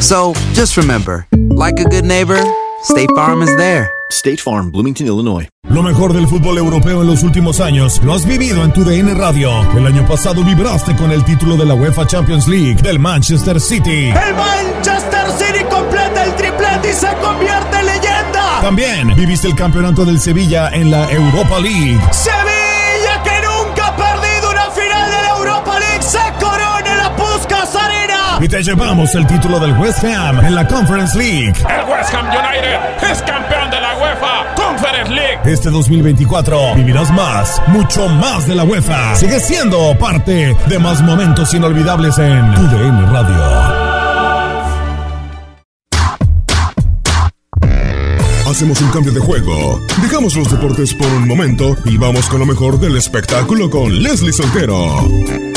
So just remember, like a good neighbor, State Farm is there. State Farm, Bloomington, Illinois. Lo mejor del fútbol europeo en los últimos años lo has vivido en tu DN Radio. El año pasado vibraste con el título de la UEFA Champions League del Manchester City. El Manchester City completa el triplete y se convierte en leyenda. También viviste el campeonato del Sevilla en la Europa League. Y te llevamos el título del West Ham en la Conference League. El West Ham United es campeón de la UEFA Conference League. Este 2024 vivirás más, mucho más de la UEFA. Sigue siendo parte de más momentos inolvidables en tu DN Radio. Hacemos un cambio de juego. Dejamos los deportes por un momento y vamos con lo mejor del espectáculo con Leslie Soltero.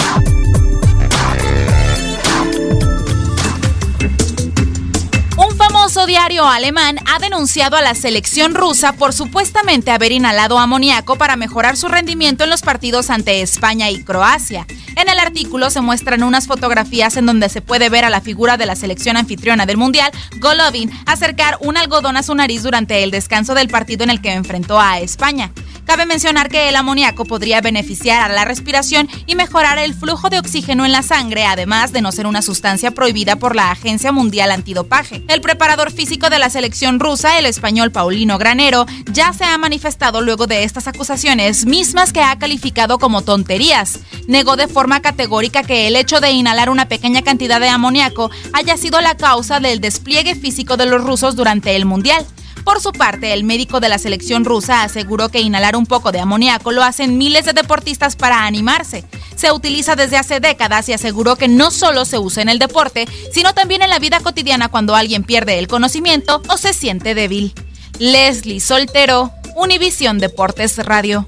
Diario alemán ha denunciado a la selección rusa por supuestamente haber inhalado amoníaco para mejorar su rendimiento en los partidos ante España y Croacia. En el artículo se muestran unas fotografías en donde se puede ver a la figura de la selección anfitriona del Mundial, Golovin, acercar un algodón a su nariz durante el descanso del partido en el que enfrentó a España. Cabe mencionar que el amoníaco podría beneficiar a la respiración y mejorar el flujo de oxígeno en la sangre, además de no ser una sustancia prohibida por la Agencia Mundial Antidopaje. El preparador físico de la selección rusa, el español Paulino Granero, ya se ha manifestado luego de estas acusaciones, mismas que ha calificado como tonterías. Negó de forma categórica que el hecho de inhalar una pequeña cantidad de amoníaco haya sido la causa del despliegue físico de los rusos durante el Mundial. Por su parte, el médico de la selección rusa aseguró que inhalar un poco de amoníaco lo hacen miles de deportistas para animarse. Se utiliza desde hace décadas y aseguró que no solo se usa en el deporte, sino también en la vida cotidiana cuando alguien pierde el conocimiento o se siente débil. Leslie Soltero, Univisión Deportes Radio.